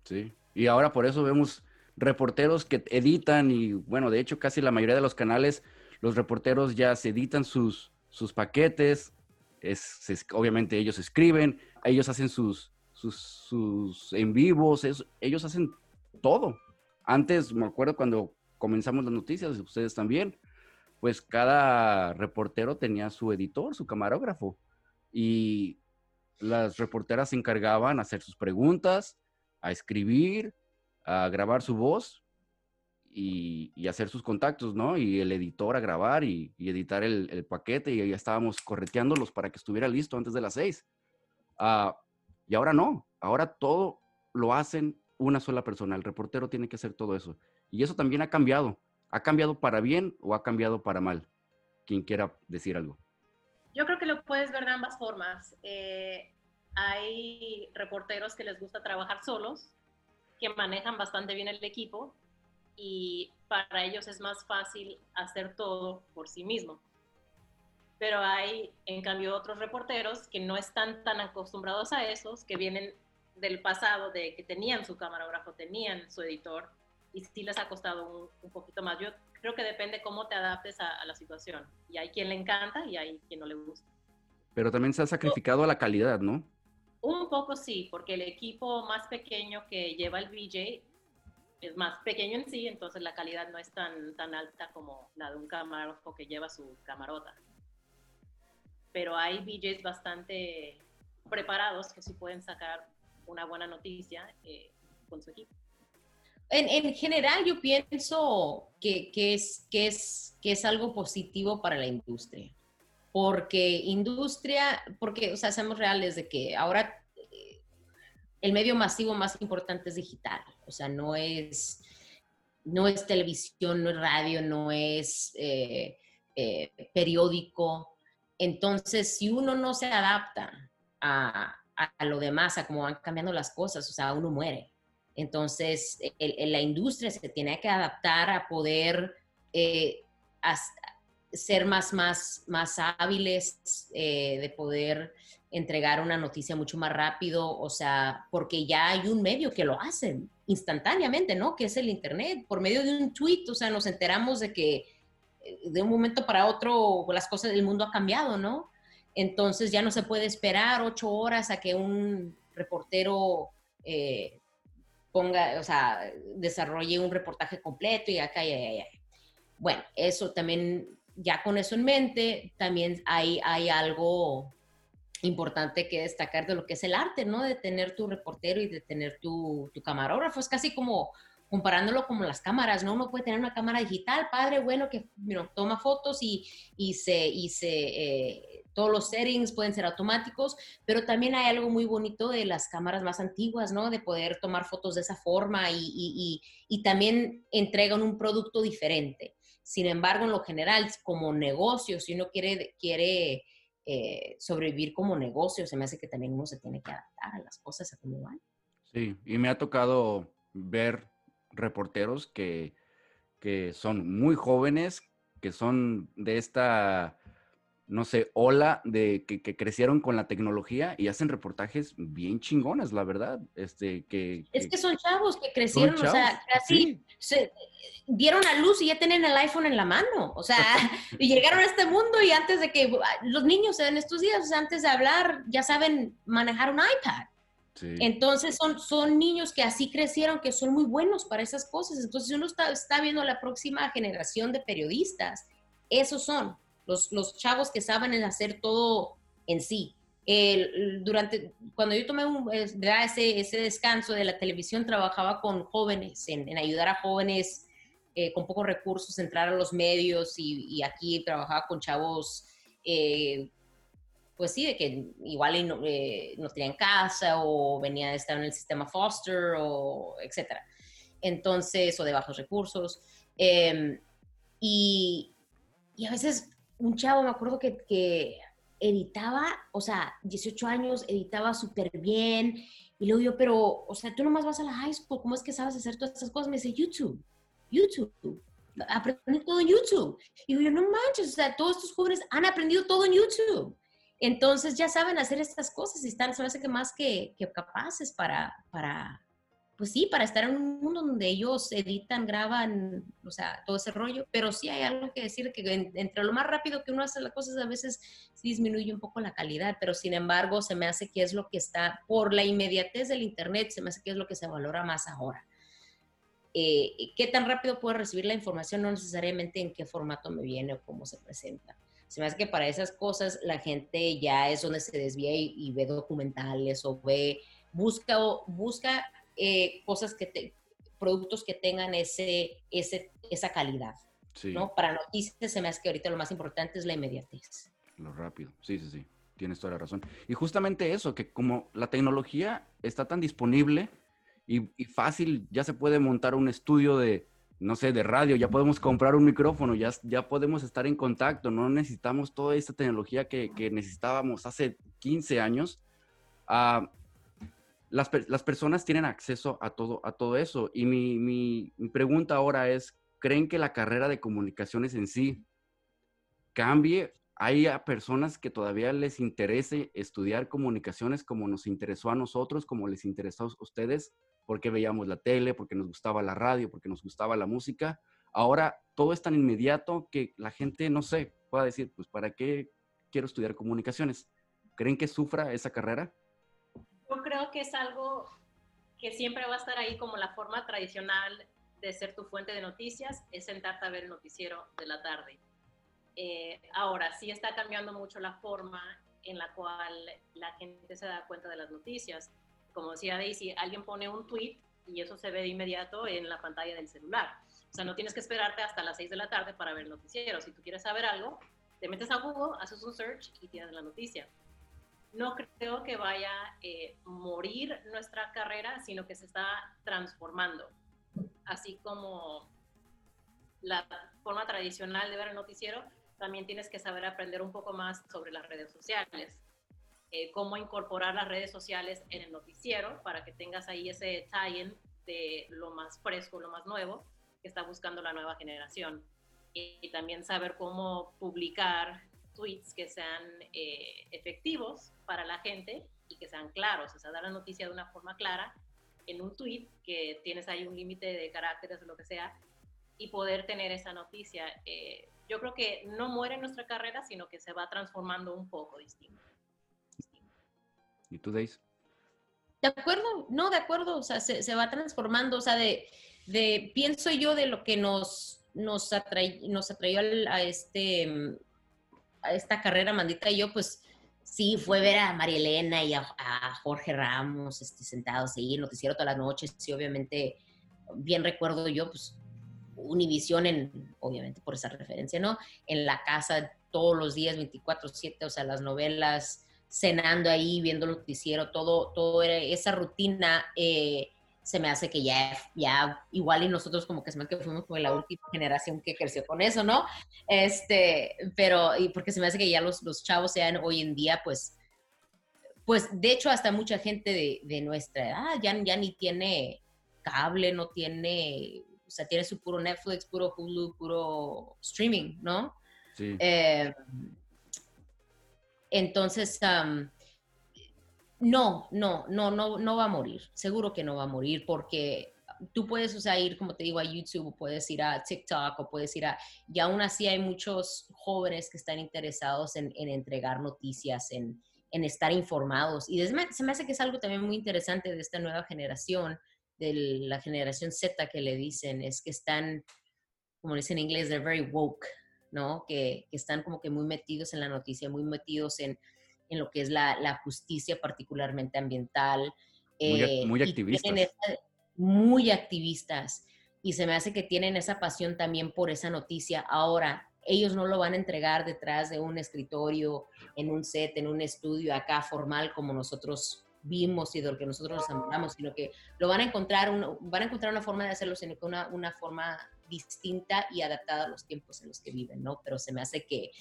Sí, y ahora por eso vemos reporteros que editan y bueno, de hecho casi la mayoría de los canales, los reporteros ya se editan sus, sus paquetes, es, obviamente ellos escriben, ellos hacen sus, sus, en vivos, ellos hacen todo. Antes, me acuerdo cuando comenzamos las noticias, ustedes también, pues cada reportero tenía su editor, su camarógrafo, y las reporteras se encargaban hacer sus preguntas, a escribir, a grabar su voz y, hacer sus contactos, ¿no? Y el editor a grabar y, editar el, paquete y ya estábamos correteándolos para que estuviera listo antes de las seis. Ah, y ahora no, ahora todo lo hacen una sola persona, el reportero tiene que hacer todo eso. Y eso también ha cambiado. ¿Ha cambiado para bien o ha cambiado para mal? Quien quiera decir algo. Yo creo que lo puedes ver de ambas formas. Eh, hay reporteros que les gusta trabajar solos, que manejan bastante bien el equipo y para ellos es más fácil hacer todo por sí mismo. Pero hay, en cambio, otros reporteros que no están tan acostumbrados a esos, que vienen del pasado, de que tenían su camarógrafo, tenían su editor, y sí les ha costado un, un poquito más. Yo creo que depende cómo te adaptes a, a la situación. Y hay quien le encanta y hay quien no le gusta. Pero también se ha sacrificado a la calidad, ¿no? Un poco sí, porque el equipo más pequeño que lleva el VJ es más pequeño en sí, entonces la calidad no es tan, tan alta como la de un camarógrafo que lleva su camarota. Pero hay VJs bastante preparados que sí pueden sacar una buena noticia eh, con su equipo. En, en general, yo pienso que, que es, que, es, que es algo positivo para la industria. Porque industria, porque, o sea, seamos reales de que ahora eh, el medio masivo más importante es digital. O sea, no es, no es televisión, no es radio, no es eh, eh, periódico. Entonces, si uno no se adapta a, a lo demás, a cómo van cambiando las cosas, o sea, uno muere. Entonces, la industria se tiene que adaptar a poder eh, ser más, más, más hábiles, eh, de poder entregar una noticia mucho más rápido, o sea, porque ya hay un medio que lo hacen instantáneamente, ¿no? Que es el Internet. Por medio de un tweet, o sea, nos enteramos de que eh, de un momento para otro las cosas del mundo ha cambiado, ¿no? Entonces ya no se puede esperar ocho horas a que un reportero eh, ponga, o sea, desarrolle un reportaje completo y acá y allá. Bueno, eso también, ya con eso en mente, también hay, hay algo importante que destacar de lo que es el arte, ¿no? De tener tu reportero y de tener tu, tu camarógrafo. Es casi como comparándolo como las cámaras, ¿no? Uno puede tener una cámara digital, padre, bueno, que you know, toma fotos y, y se, y se eh, todos los settings pueden ser automáticos, pero también hay algo muy bonito de las cámaras más antiguas, ¿no? De poder tomar fotos de esa forma y, y, y, y también entregan un producto diferente. Sin embargo, en lo general, como negocio, si uno quiere, quiere eh, sobrevivir como negocio, se me hace que también uno se tiene que adaptar a las cosas a cómo van. Sí, y me ha tocado ver reporteros que, que son muy jóvenes, que son de esta no sé, ola de que, que, crecieron con la tecnología y hacen reportajes bien chingones, la verdad. Este, que, es que son chavos que crecieron, chavos, o sea, casi, sí. se dieron a luz y ya tienen el iPhone en la mano. O sea, [laughs] y llegaron a este mundo y antes de que los niños en estos días, antes de hablar, ya saben manejar un iPad. Entonces son, son niños que así crecieron, que son muy buenos para esas cosas. Entonces uno está, está viendo la próxima generación de periodistas. Esos son los, los chavos que saben hacer todo en sí. Durante, cuando yo tomé un, ese, ese descanso de la televisión, trabajaba con jóvenes, en, ayudar a jóvenes eh, con pocos recursos, entrar a los medios y, aquí trabajaba con chavos eh, pues sí, de que igual no, eh, no tenían casa o venía de estar en el sistema foster o etcétera. Entonces, o de bajos recursos. Em, y, y, a veces un chavo, me acuerdo que, que editaba, o sea, 18 años, editaba súper bien. Y luego yo, pero, o sea, tú nomás vas a la high school, ¿cómo es que sabes hacer todas estas cosas? Me dice, YouTube, YouTube. Aprendí todo en YouTube. Y yo, no manches, o sea, todos estos jóvenes han aprendido todo en YouTube. Entonces ya saben hacer estas cosas y están, se me hace que más que, capaces para, para, pues sí, para estar en un mundo donde ellos editan, graban, o sea, todo ese rollo, pero sí hay algo que decir que entre lo más rápido que uno hace las cosas a veces disminuye un poco la calidad, pero sin embargo se me hace que es lo que está, por la inmediatez del Internet, se me hace que es lo que se valora más ahora. Eh, ¿Qué tan rápido puedo recibir la información? No necesariamente en qué formato me viene o cómo se presenta. Se me hace que para esas cosas la gente ya es donde se desvía y, ve documentales o ve, busca, busca eh, cosas que te, productos que tengan ese, ese, esa calidad. ¿no? Para noticias se me hace que ahorita lo más importante es la inmediatez. Lo rápido, sí, sí, sí, tienes toda la razón. Y justamente eso, que como la tecnología está tan disponible y, y fácil, ya se puede montar un estudio de, no sé, de radio, ya podemos comprar un micrófono, ya, ya podemos estar en contacto, no necesitamos toda esta tecnología que, necesitábamos hace 15 años. Ah, las, personas tienen acceso a todo, a todo eso. Y mi, mi, pregunta ahora es, ¿creen que la carrera de comunicaciones en sí cambie? ¿Hay personas que todavía les interese estudiar comunicaciones como nos interesó a nosotros, como les interesó a ustedes? porque veíamos la tele, porque nos gustaba la radio, porque nos gustaba la música. Ahora todo es tan inmediato que la gente, no sé, pueda decir, pues, ¿para qué quiero estudiar comunicaciones? ¿Creen que sufra esa carrera? Que es algo que siempre va a estar ahí como la forma tradicional de ser tu fuente de noticias, es sentarte a ver el noticiero de la tarde. Eh, ahora, sí está cambiando mucho la forma en la cual la gente se da cuenta de las noticias como decía Daisy, alguien pone un tweet y eso se ve de inmediato en la pantalla del celular. O sea, no tienes que esperarte hasta las 6 de la tarde para ver el noticiero. Si tú quieres saber algo, te metes a Google, haces un search y tienes la noticia. No creo que vaya a eh, morir nuestra carrera, sino que se está transformando. Así como la forma tradicional de ver el noticiero, también tienes que saber aprender un poco más sobre las redes sociales. Eh, cómo incorporar las redes sociales en el noticiero para que tengas ahí ese tie-in de lo más fresco, lo más nuevo que está buscando la nueva generación. Y, también saber cómo publicar tweets que sean eh, efectivos para la gente y que sean claros, o sea, dar la noticia de una forma clara en un tweet que tienes ahí un límite de caracteres o lo que sea y poder tener esa noticia. Eh, yo creo que no muere nuestra carrera, sino que se va transformando un poco distinto. ¿Y tú, Deis? De acuerdo, no, de acuerdo, o sea, se, va transformando, o sea, de, de, pienso yo de lo que nos, nos, nos atrayó a, este, esta carrera, Mandita y yo, pues sí, fue ver a María Elena y a, Jorge Ramos este, sentados ahí en noticiero todas las noches, sí, obviamente, bien recuerdo yo, pues, Univisión en, obviamente por esa referencia, ¿no? En la casa todos los días, 24/7, o sea, las novelas, cenando ahí, viendo el noticiero, todo, todo esa rutina eh, se me hace que ya, ya igual y nosotros como que se me que fuimos como la última generación que creció con eso, ¿no? Este, pero, y porque se me hace que ya los, los chavos sean hoy en día, pues, pues de hecho hasta mucha gente de, de nuestra edad ya, ya ni tiene cable, no tiene, o sea, tiene su puro Netflix, puro Hulu, puro streaming, ¿no? Sí. Eh, entonces, no, no, no, no, no va a morir. Seguro que no va a morir porque tú puedes, o sea, ir, como te digo, a YouTube, o puedes ir a TikTok, o puedes ir a... Y aún así hay muchos jóvenes que están interesados en, en entregar noticias, en, estar informados. Y se me hace que es algo también muy interesante de esta nueva generación, de la generación Z que le dicen, es que están, como dicen en inglés, they're very woke, ¿no? Que, que están como que muy metidos en la noticia, muy metidos en, en lo que es la, la justicia particularmente ambiental. Muy, eh, muy activistas. muy activistas. Y se me hace que tienen esa pasión también por esa noticia. Ahora, ellos no lo van a entregar detrás de un escritorio, en un set, en un estudio acá formal como nosotros vimos y de lo que nosotros nos amamos, sino que lo van a encontrar, van a encontrar una forma de hacerlo, sino que una, una forma distinta y adaptada a los tiempos en los que viven, ¿no? Pero se me hace que,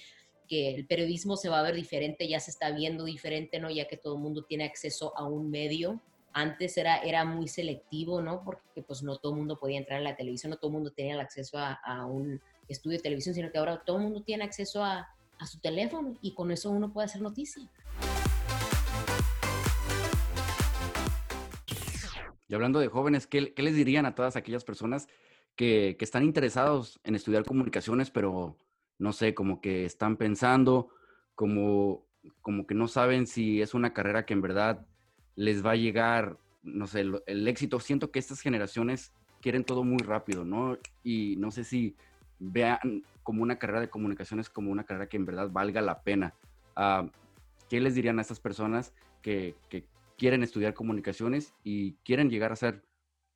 que el periodismo se va a ver diferente, ya se está viendo diferente, ¿no? Ya que todo el mundo tiene acceso a un medio. Antes era, era muy selectivo, ¿no? Porque pues no todo el mundo podía entrar a la televisión, no todo el mundo tenía el acceso a, a un estudio de televisión, sino que ahora todo el mundo tiene acceso a, a su teléfono y con eso uno puede hacer noticia. Y hablando de jóvenes, ¿qué, ¿qué, les dirían a todas aquellas personas que, que, están interesados en estudiar comunicaciones, pero no sé, como que están pensando, como, como que no saben si es una carrera que en verdad les va a llegar, no sé, el, éxito? Siento que estas generaciones quieren todo muy rápido, ¿no? Y no sé si vean como una carrera de comunicaciones como una carrera que en verdad valga la pena. Uh, ¿Qué les dirían a estas personas que, quieren estudiar comunicaciones y quieren llegar a ser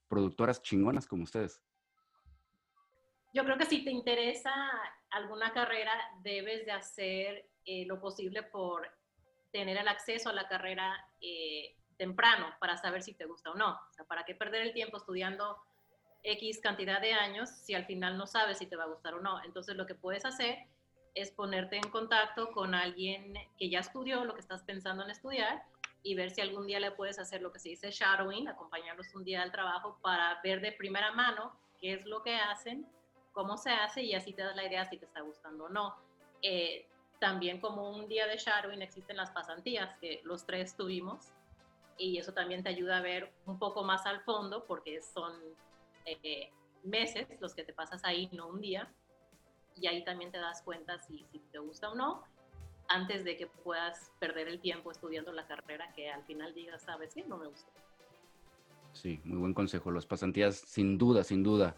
productoras chingonas como ustedes? Yo creo que si te interesa alguna carrera, debes de hacer eh, lo posible por tener el acceso a la carrera eh, temprano para saber si te gusta o no. O sea, ¿para qué perder el tiempo estudiando X cantidad de años si al final no sabes si te va a gustar o no? Entonces, lo que puedes hacer es ponerte en contacto con alguien que ya estudió lo que estás pensando en estudiar y ver si algún día le puedes hacer lo que se dice shadowing, acompañarlos un día al trabajo para ver de primera mano qué es lo que hacen, cómo se hace y así te das la idea si te está gustando o no. Eh, también como un día de shadowing existen las pasantías que los tres tuvimos y eso también te ayuda a ver un poco más al fondo porque son eh, meses los que te pasas ahí, no un día. Y ahí también te das cuenta si, si te gusta o no antes de que puedas perder el tiempo estudiando la carrera que al final digas, sabes qué, no me gusta. Sí, muy buen consejo. Las pasantías, sin duda, sin duda,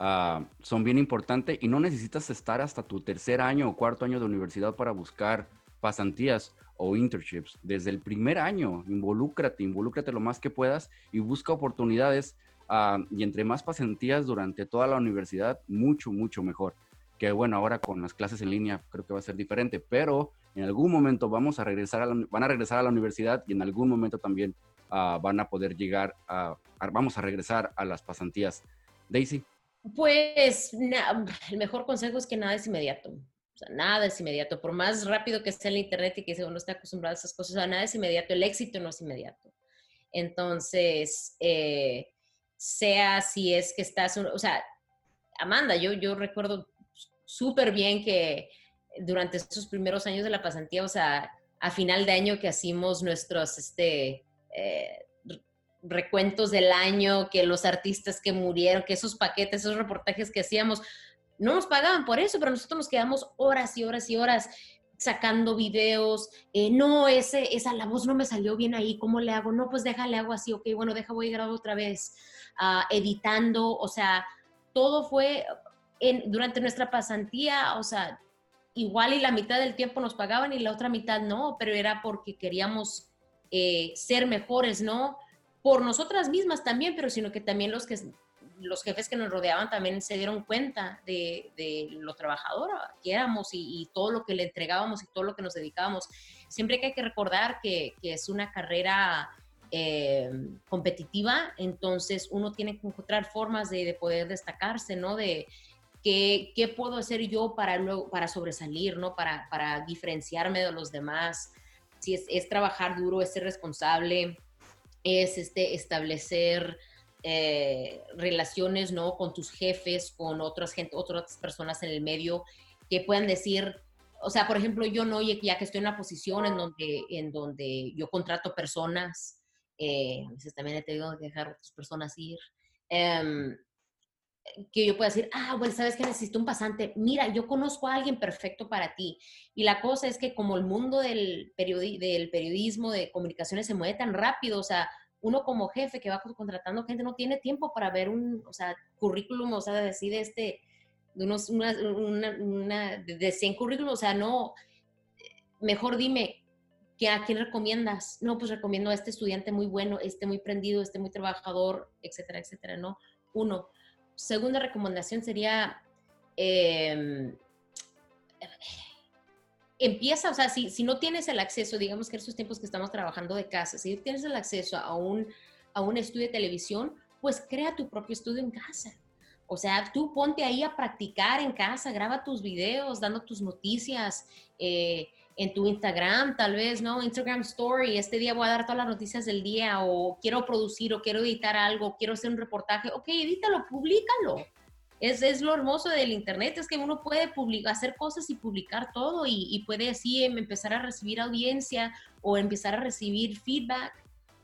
uh, son bien importantes y no necesitas estar hasta tu tercer año o cuarto año de universidad para buscar pasantías o internships. Desde el primer año, involúcrate, involúcrate lo más que puedas y busca oportunidades. Uh, y entre más pasantías durante toda la universidad, mucho, mucho mejor que bueno, ahora con las clases en línea creo que va a ser diferente, pero en algún momento vamos a regresar a la, van a regresar a la universidad y en algún momento también uh, van a poder llegar a, a, vamos a regresar a las pasantías. Daisy. Pues el mejor consejo es que nada es inmediato. O sea, nada es inmediato. Por más rápido que esté el internet y que uno esté acostumbrado a esas cosas, o sea, nada es inmediato. El éxito no es inmediato. Entonces, eh, sea si es que estás, o sea, Amanda, yo, yo recuerdo súper bien que durante estos primeros años de la pasantía, o sea, a final de año que hacíamos nuestros este, eh, recuentos del año, que los artistas que murieron, que esos paquetes, esos reportajes que hacíamos, no nos pagaban por eso, pero nosotros nos quedamos horas y horas y horas sacando videos, eh, no, ese, esa la voz no me salió bien ahí, ¿cómo le hago? No, pues déjale, hago así, ok, bueno, deja, voy a grabar otra vez, uh, editando, o sea, todo fue, durante nuestra pasantía, o sea, igual y la mitad del tiempo nos pagaban y la otra mitad no, pero era porque queríamos eh, ser mejores, ¿no? Por nosotras mismas también, pero sino que también los, que, los jefes que nos rodeaban también se dieron cuenta de, de lo trabajadora que éramos y, y, todo lo que le entregábamos y todo lo que nos dedicábamos. Siempre que hay que recordar que, que es una carrera eh, competitiva, entonces uno tiene que encontrar formas de, de poder destacarse, ¿no? De, ¿Qué, ¿Qué, puedo hacer yo para, luego, para sobresalir, ¿no? Para, para diferenciarme de los demás? Si es, es trabajar duro, es ser responsable, es este, establecer eh, relaciones, ¿no? Con tus jefes, con otras, gente, otras personas en el medio que puedan decir, o sea, por ejemplo, yo no, ya que estoy en una posición en donde, en donde yo contrato personas, eh, a veces también he tenido que dejar a otras personas ir, em, que yo pueda decir, ah, bueno, sabes que necesito un pasante. Mira, yo conozco a alguien perfecto para ti. Y la cosa es que como el mundo del, del periodismo, de comunicaciones se mueve tan rápido, o sea, uno como jefe que va contratando gente no tiene tiempo para ver un, o sea, currículum, o sea, decir este, de unos, una, una, de 100 currículums, o sea, no, mejor dime, ¿qué, ¿a quién recomiendas? No, pues recomiendo a este estudiante muy bueno, este muy prendido, este muy trabajador, etcétera, etcétera, ¿no? Uno. Segunda recomendación sería, em, empieza, o sea, si, si no tienes el acceso, digamos que en esos tiempos que estamos trabajando de casa, si tienes el acceso a un, a un estudio de televisión, pues crea tu propio estudio en casa. O sea, tú ponte ahí a practicar en casa, graba tus videos, dando tus noticias eh, en tu Instagram, tal vez, ¿no? Instagram Story, este día voy a dar todas las noticias del día, o quiero producir, o quiero editar algo, quiero hacer un reportaje. Ok, edítalo, públicalo. Es, es lo hermoso del Internet, es que uno puede publicar, hacer cosas y publicar todo, y, puede así em, empezar a recibir audiencia o empezar a recibir feedback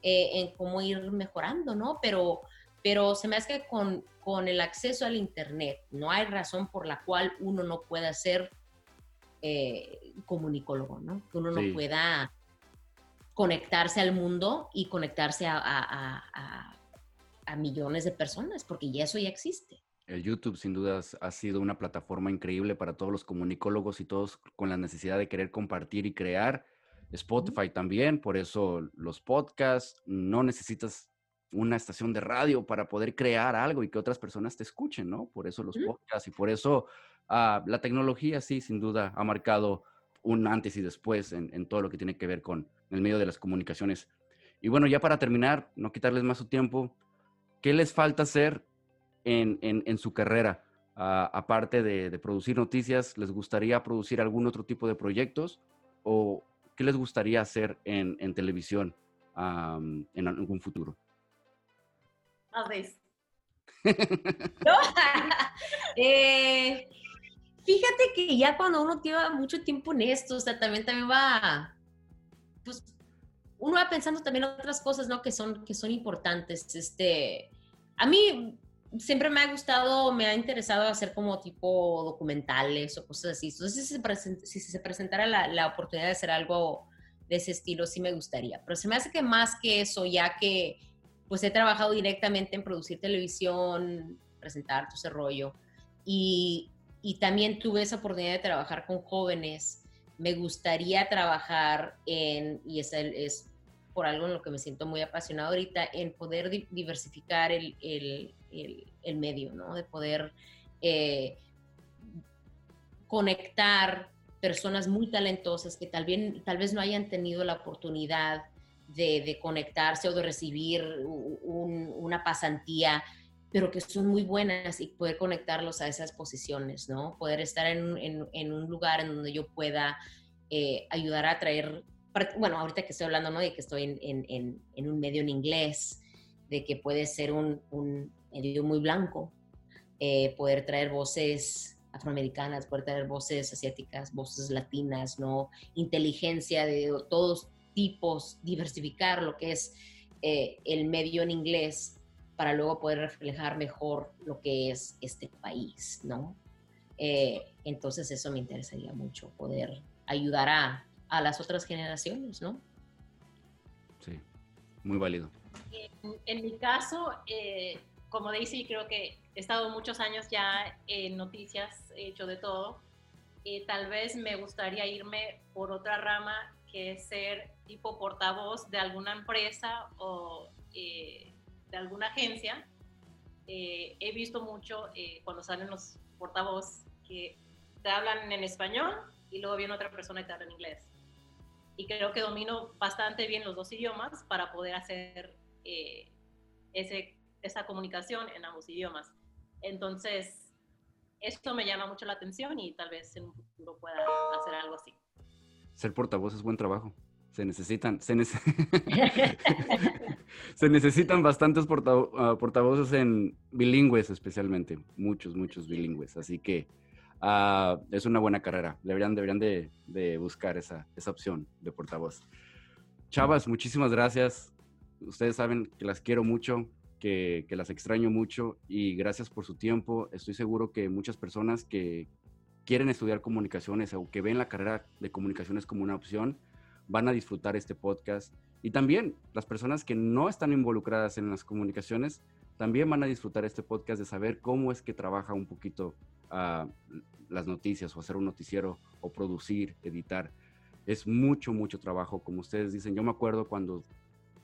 eh, en cómo ir mejorando, ¿no? Pero pero se me hace que con, con el acceso al Internet no hay razón por la cual uno no pueda ser eh, comunicólogo, ¿no? Que uno no pueda conectarse al mundo y conectarse a, a, a, millones de personas, porque ya eso ya existe. El YouTube sin dudas ha sido una plataforma increíble para todos los comunicólogos y todos con la necesidad de querer compartir y crear. Spotify también, por eso los podcasts, no necesitas una estación de radio para poder crear algo y que otras personas te escuchen, ¿no? Por eso los podcasts y por eso ah, la tecnología sí, sin duda, ha marcado un antes y después en, todo lo que tiene que ver con el medio de las comunicaciones. Y bueno, ya para terminar, no quitarles más su tiempo, ¿qué les falta hacer en, su carrera? Ah, aparte de, producir noticias, ¿les gustaría producir algún otro tipo de proyectos? ¿O qué les gustaría hacer en, televisión en algún futuro? [laughs] [laughs] Eh, fíjate que ya cuando uno lleva mucho tiempo en esto, o sea, también, también va, pues, uno va pensando también otras cosas, ¿no? Que son, que son importantes. Este, a mí siempre me ha gustado, me ha interesado hacer como tipo documentales o cosas así. Entonces, si se, si se presentara la, la, oportunidad de hacer algo de ese estilo, sí me gustaría. Pero se me hace que más que eso, ya que pues he trabajado directamente en producir televisión, presentar todo ese rollo. Y, y también tuve esa oportunidad de trabajar con jóvenes. Me gustaría trabajar en, y es, es por algo en lo que me siento muy apasionado ahorita, en poder diversificar el, el, el, medio, ¿no? De poder eh, conectar personas muy talentosas que tal, bien, tal vez no hayan tenido la oportunidad de, conectarse o de recibir una pasantía, pero que son muy buenas y poder conectarlos a esas posiciones, ¿no? Poder estar en, un lugar en donde yo pueda eh, ayudar a traer, bueno, ahorita que estoy hablando, ¿no? De que estoy en, un medio en inglés, de que puede ser un, medio muy blanco, eh, poder traer voces afroamericanas, poder traer voces asiáticas, voces latinas, ¿no? Inteligencia de todos, tipos, diversificar lo que es eh, el medio en inglés para luego poder reflejar mejor lo que es este país, ¿no? Eh, entonces eso me interesaría mucho, poder ayudar a, a las otras generaciones, ¿no? Sí, muy válido. En, mi caso, eh, como Daisy, creo que he estado muchos años ya en noticias, he hecho de todo. y tal vez me gustaría irme por otra rama que es ser tipo portavoz de alguna empresa o eh, de alguna agencia. Eh, he visto mucho eh, cuando salen los portavoz que te hablan en español y luego viene otra persona y te habla en inglés. Y creo que domino bastante bien los dos idiomas para poder hacer ese, esa comunicación en ambos idiomas. Entonces, esto me llama mucho la atención y tal vez en un futuro pueda hacer algo así ser portavoz es buen trabajo. Se necesitan, se, [laughs] necesitan bastantes ah, portavoces en bilingües especialmente, muchos, muchos bilingües. Así que ah, es una buena carrera. Deberían, deberían de, buscar esa, esa opción de portavoz. Chavas, muchísimas gracias. Ustedes saben que las quiero mucho, que, que las extraño mucho y gracias por su tiempo. Estoy seguro que muchas personas que quieren estudiar comunicaciones o que ven la carrera de comunicaciones como una opción, van a disfrutar este podcast. Y también las personas que no están involucradas en las comunicaciones, también van a disfrutar este podcast de saber cómo es que trabaja un poquito uh, las noticias o hacer un noticiero o producir, editar. Es mucho, mucho trabajo, como ustedes dicen. Yo me acuerdo cuando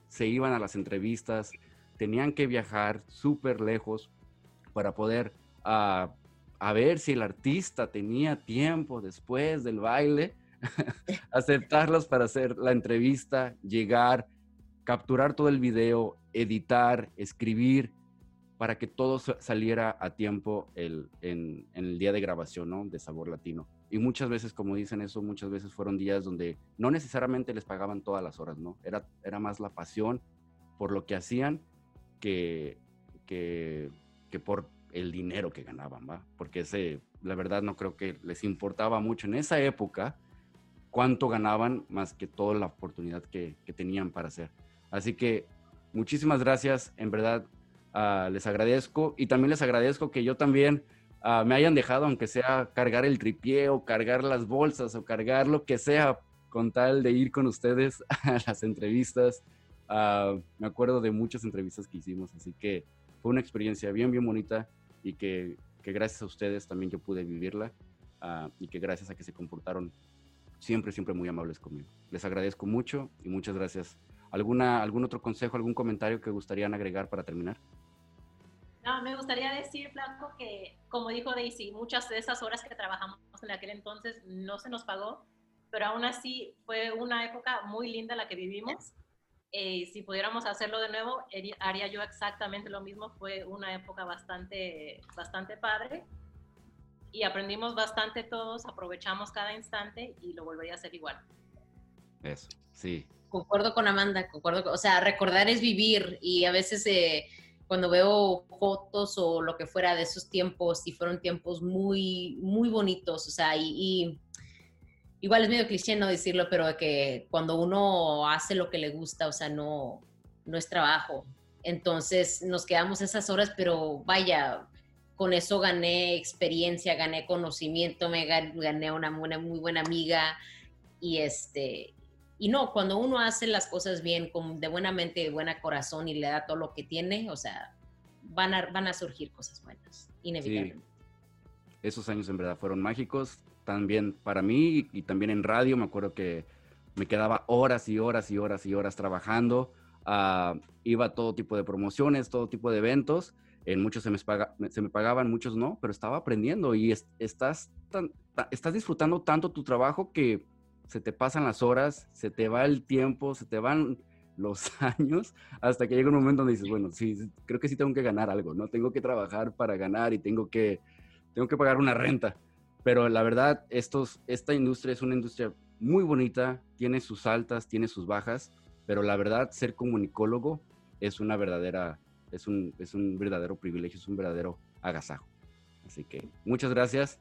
se iban a las entrevistas, tenían que viajar súper lejos para poder uh, a ver si el artista tenía tiempo después del baile, [laughs] aceptarlos para hacer la entrevista, llegar, capturar todo el video, editar, escribir, para que todo saliera a tiempo el, en, en, el día de grabación, ¿no? De Sabor Latino. Y muchas veces, como dicen eso, muchas veces fueron días donde no necesariamente les pagaban todas las horas, ¿no? Era, era más la pasión por lo que hacían que, que, que por el dinero que ganaban, ¿va? Porque ese, la verdad no creo que les importaba mucho en esa época cuánto ganaban más que toda la oportunidad que, tenían para hacer. Así que muchísimas gracias, en verdad uh, les agradezco y también les agradezco que yo también uh, me hayan dejado, aunque sea cargar el tripié o cargar las bolsas o cargar lo que sea, con tal de ir con ustedes [laughs] a las entrevistas. Uh, me acuerdo de muchas entrevistas que hicimos, así que fue una experiencia bien, bien bonita y que gracias a ustedes también yo pude vivirla y que gracias a que se comportaron siempre, siempre muy amables conmigo. Les agradezco mucho y muchas gracias. ¿Alguna, ¿Algún otro consejo, algún comentario que gustarían agregar para terminar? No, me gustaría decir, Blanco, que como dijo Daisy, muchas de esas horas que trabajamos en aquel entonces no se nos pagó, pero aún así fue una época muy linda la que vivimos. Eh, si pudiéramos hacerlo de nuevo, haría yo exactamente lo mismo. Fue una época bastante, bastante padre y aprendimos bastante todos, aprovechamos cada instante y lo volvería a hacer igual. Eso, sí. Concuerdo con Amanda, concuerdo, o sea, recordar es vivir y a veces eh, cuando veo fotos o lo que fuera de esos tiempos y fueron tiempos muy, muy bonitos, o sea, y, y igual es medio cliché no decirlo, pero que cuando uno hace lo que le gusta, o sea, no, no es trabajo. Entonces nos quedamos esas horas, pero vaya, con eso gané experiencia, gané conocimiento, me gané una, muy buena amiga. Y este y no, cuando uno hace las cosas bien, con, de buena mente, de buena corazón y le da todo lo que tiene, o sea, van a, van a surgir cosas buenas, inevitablemente. Esos años en verdad fueron mágicos, también para mí y también en radio, me acuerdo que me quedaba horas y horas y horas y horas trabajando, uh, iba a todo tipo de promociones, todo tipo de eventos en muchos se me, paga, se me pagaban, muchos no, pero estaba aprendiendo y es, estás, estás disfrutando tanto tu trabajo que se te pasan las horas, se te va el tiempo, se te van los [laughs] años, hasta que llega un momento donde dices, bueno, sí, creo que sí tengo que ganar algo, ¿no? Tengo que trabajar para ganar y tengo que, tengo que pagar una renta. Pero la verdad, estos, esta industria es una industria muy bonita, tiene sus altas, tiene sus bajas, pero la verdad, ser comunicólogo es una verdadera es un, es un verdadero privilegio, es un verdadero agasajo. Así que muchas gracias,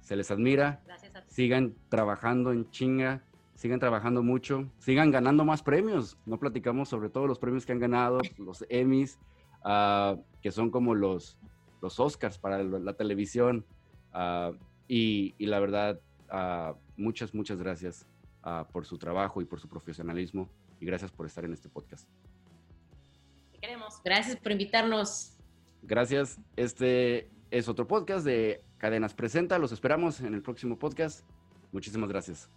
se les admira, sigan trabajando en chinga, sigan trabajando mucho, sigan ganando más premios. No platicamos sobre todos los premios que han ganado, los Emmys, uh, que son como los, los Oscars para la televisión. Uh, y, y, la verdad, uh, muchas, muchas gracias por su trabajo y por su profesionalismo. Y gracias por estar en este podcast Gracias por invitarnos. Gracias. Este es otro podcast de Cadenas Presenta. Los esperamos en el próximo podcast. Muchísimas gracias.